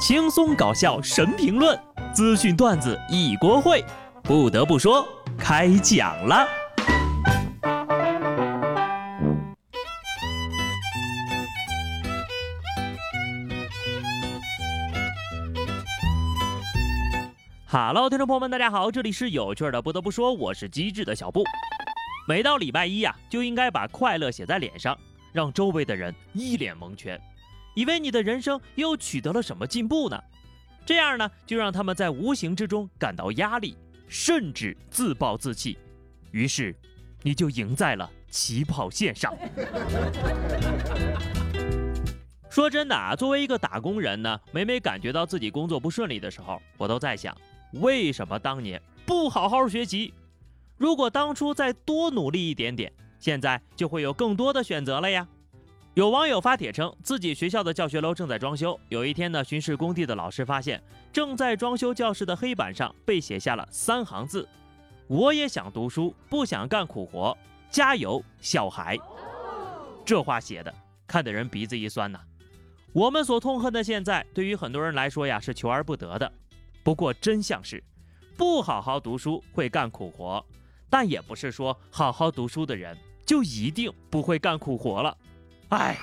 轻松搞笑神评论，资讯段子一锅烩。不得不说，开讲了。Hello，听众朋友们，大家好，这里是有趣的。不得不说，我是机智的小布。每到礼拜一呀，就应该把快乐写在脸上，让周围的人一脸蒙圈。以为你的人生又取得了什么进步呢？这样呢，就让他们在无形之中感到压力，甚至自暴自弃。于是，你就赢在了起跑线上。说真的啊，作为一个打工人呢，每每感觉到自己工作不顺利的时候，我都在想，为什么当年不好好学习？如果当初再多努力一点点，现在就会有更多的选择了呀。有网友发帖称，自己学校的教学楼正在装修。有一天呢，巡视工地的老师发现，正在装修教室的黑板上被写下了三行字：“我也想读书，不想干苦活，加油，小孩。”这话写的，看得人鼻子一酸呐。我们所痛恨的现在，对于很多人来说呀，是求而不得的。不过真相是，不好好读书会干苦活，但也不是说好好读书的人就一定不会干苦活了。哎，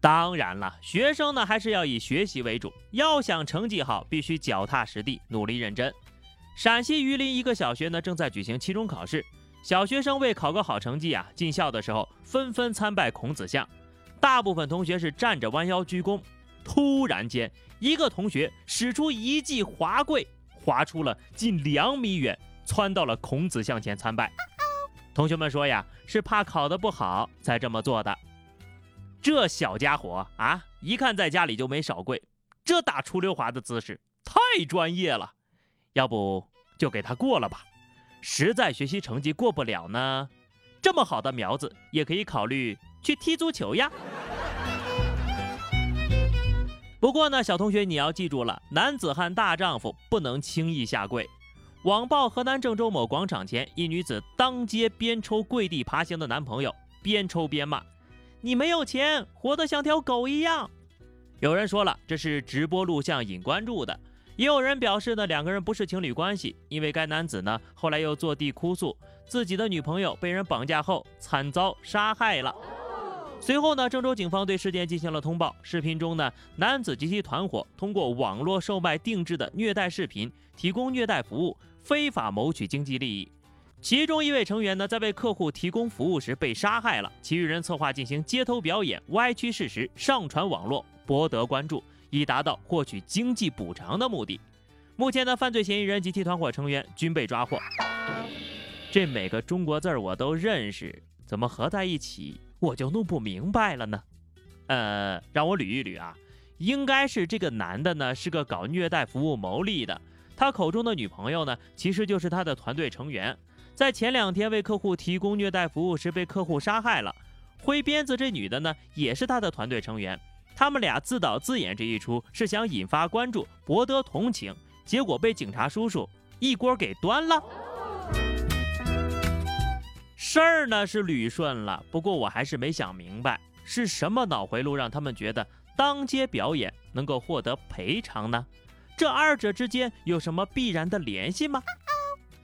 当然了，学生呢还是要以学习为主。要想成绩好，必须脚踏实地，努力认真。陕西榆林一个小学呢正在举行期中考试，小学生为考个好成绩啊，进校的时候纷纷参拜孔子像，大部分同学是站着弯腰鞠躬。突然间，一个同学使出一记滑跪，滑出了近两米远，窜到了孔子像前参拜。同学们说呀，是怕考得不好才这么做的。这小家伙啊，一看在家里就没少跪，这打出溜滑的姿势太专业了。要不就给他过了吧。实在学习成绩过不了呢，这么好的苗子也可以考虑去踢足球呀。不过呢，小同学你要记住了，男子汉大丈夫不能轻易下跪。网曝河南郑州某广场前，一女子当街边抽跪地爬行的男朋友，边抽边骂：“你没有钱，活得像条狗一样。”有人说了，这是直播录像引关注的；也有人表示呢，两个人不是情侣关系，因为该男子呢后来又坐地哭诉自己的女朋友被人绑架后惨遭杀害了。随后呢，郑州警方对事件进行了通报。视频中呢，男子及其团伙通过网络售卖定制的虐待视频，提供虐待服务。非法谋取经济利益，其中一位成员呢，在为客户提供服务时被杀害了，其余人策划进行街头表演，歪曲事实，上传网络，博得关注，以达到获取经济补偿的目的。目前呢，犯罪嫌疑人及其团伙成员均被抓获。这每个中国字我都认识，怎么合在一起我就弄不明白了呢？呃，让我捋一捋啊，应该是这个男的呢，是个搞虐待服务牟利的。他口中的女朋友呢，其实就是他的团队成员，在前两天为客户提供虐待服务时被客户杀害了。挥鞭子这女的呢，也是他的团队成员，他们俩自导自演这一出，是想引发关注，博得同情，结果被警察叔叔一锅给端了。事儿呢是捋顺了，不过我还是没想明白，是什么脑回路让他们觉得当街表演能够获得赔偿呢？这二者之间有什么必然的联系吗？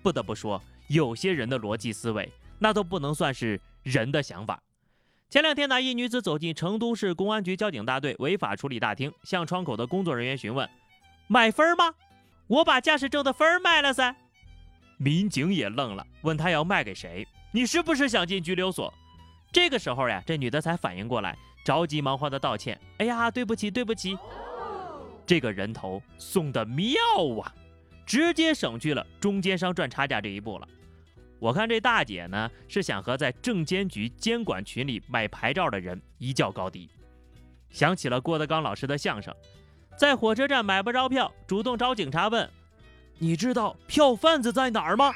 不得不说，有些人的逻辑思维那都不能算是人的想法。前两天，呢，一女子走进成都市公安局交警大队违法处理大厅，向窗口的工作人员询问：“买分吗？我把驾驶证的分儿卖了噻。”民警也愣了，问他要卖给谁？你是不是想进拘留所？这个时候呀，这女的才反应过来，着急忙慌的道歉：“哎呀，对不起，对不起。”这个人头送的妙啊，直接省去了中间商赚差价这一步了。我看这大姐呢，是想和在证监局监管群里买牌照的人一较高低。想起了郭德纲老师的相声，在火车站买不着票，主动找警察问：“你知道票贩子在哪儿吗？”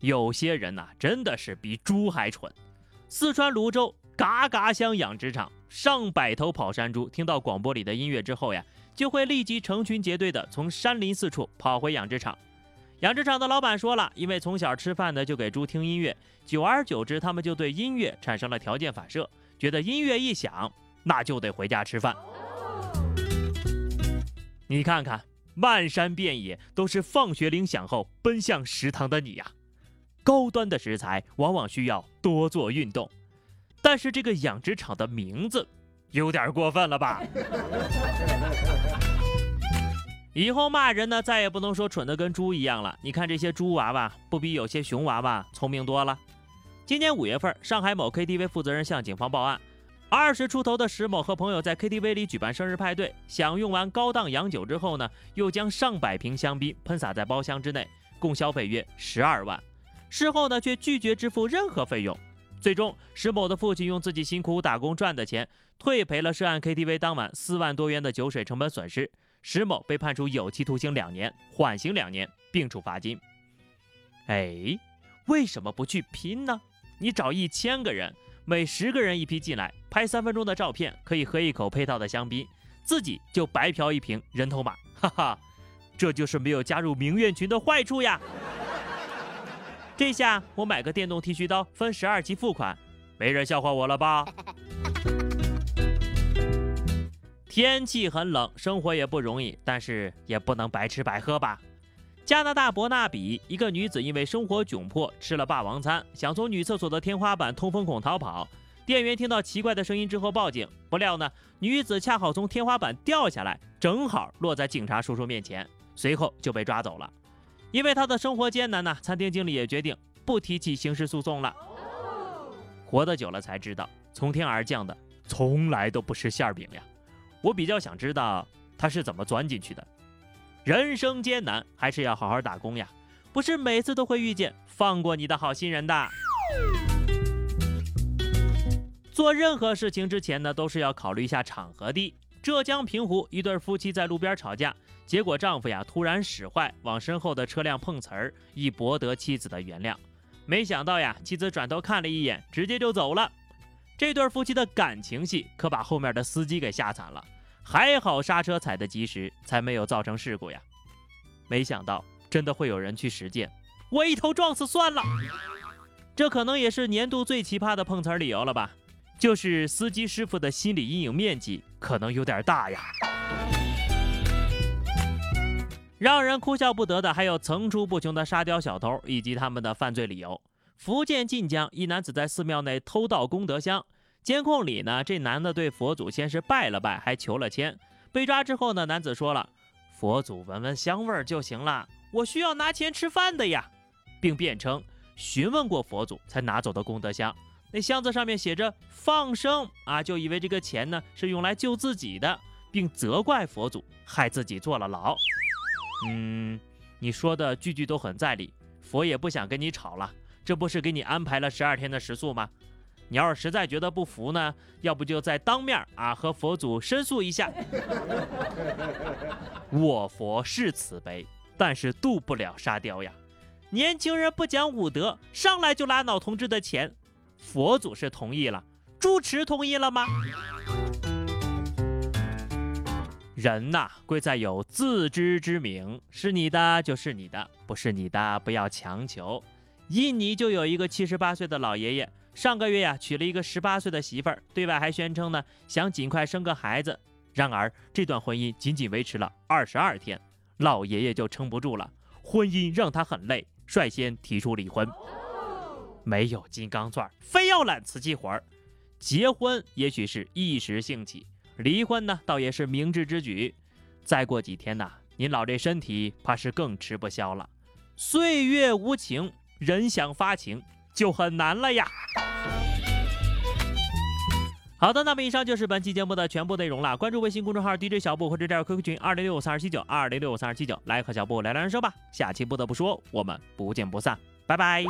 有些人呐，真的是比猪还蠢。四川泸州嘎嘎乡养殖场。上百头跑山猪听到广播里的音乐之后呀，就会立即成群结队的从山林四处跑回养殖场。养殖场的老板说了，因为从小吃饭呢就给猪听音乐，久而久之，他们就对音乐产生了条件反射，觉得音乐一响，那就得回家吃饭。你看看，漫山遍野都是放学铃响后奔向食堂的你呀。高端的食材往往需要多做运动，但是这个养殖场的名字有点过分了吧？以后骂人呢，再也不能说蠢的跟猪一样了。你看这些猪娃娃，不比有些熊娃娃聪明多了？今年五月份，上海某 KTV 负责人向警方报案，二十出头的石某和朋友在 KTV 里举办生日派对，享用完高档洋酒之后呢，又将上百瓶香槟喷洒在包厢之内，共消费约十二万。事后呢，却拒绝支付任何费用。最终，石某的父亲用自己辛苦打工赚的钱，退赔了涉案 KTV 当晚四万多元的酒水成本损失。石某被判处有期徒刑两年，缓刑两年，并处罚金。哎，为什么不去拼呢？你找一千个人，每十个人一批进来，拍三分钟的照片，可以喝一口配套的香槟，自己就白嫖一瓶人头马，哈哈，这就是没有加入名媛群的坏处呀。这下我买个电动剃须刀，分十二期付款，没人笑话我了吧？天气很冷，生活也不容易，但是也不能白吃白喝吧。加拿大伯纳比，一个女子因为生活窘迫，吃了霸王餐，想从女厕所的天花板通风孔逃跑。店员听到奇怪的声音之后报警，不料呢，女子恰好从天花板掉下来，正好落在警察叔叔面前，随后就被抓走了。因为他的生活艰难呢，餐厅经理也决定不提起刑事诉讼了。活得久了才知道，从天而降的从来都不是馅饼呀。我比较想知道他是怎么钻进去的。人生艰难，还是要好好打工呀，不是每次都会遇见放过你的好心人的。做任何事情之前呢，都是要考虑一下场合的。浙江平湖一对夫妻在路边吵架，结果丈夫呀突然使坏，往身后的车辆碰瓷儿，以博得妻子的原谅。没想到呀，妻子转头看了一眼，直接就走了。这对夫妻的感情戏可把后面的司机给吓惨了，还好刹车踩得及时，才没有造成事故呀。没想到真的会有人去实践，我一头撞死算了。这可能也是年度最奇葩的碰瓷儿理由了吧？就是司机师傅的心理阴影面积可能有点大呀。让人哭笑不得的还有层出不穷的沙雕小偷以及他们的犯罪理由。福建晋江一男子在寺庙内偷盗功德箱，监控里呢，这男的对佛祖先是拜了拜，还求了签。被抓之后呢，男子说了：“佛祖闻闻香味就行了，我需要拿钱吃饭的呀。”并辩称询问过佛祖才拿走的功德箱，那箱子上面写着放生啊，就以为这个钱呢是用来救自己的，并责怪佛祖害自己坐了牢。嗯，你说的句句都很在理，佛也不想跟你吵了。这不是给你安排了十二天的食宿吗？你要是实在觉得不服呢，要不就再当面啊和佛祖申诉一下。我佛是慈悲，但是渡不了沙雕呀。年轻人不讲武德，上来就拉老同志的钱。佛祖是同意了，主持同意了吗？人呐，贵在有自知之明，是你的就是你的，不是你的不要强求。印尼就有一个七十八岁的老爷爷，上个月呀娶了一个十八岁的媳妇儿，对外还宣称呢想尽快生个孩子。然而这段婚姻仅仅维持了二十二天，老爷爷就撑不住了，婚姻让他很累，率先提出离婚。没有金刚钻，非要揽瓷器活儿。结婚也许是一时兴起，离婚呢倒也是明智之举。再过几天呢，您老这身体怕是更吃不消了。岁月无情。人想发情就很难了呀。好的，那么以上就是本期节目的全部内容了。关注微信公众号 DJ 小布或者加入 QQ 群二零六五三二七九二零六五三二七九，来和小布聊聊人生吧。下期不得不说，我们不见不散，拜拜。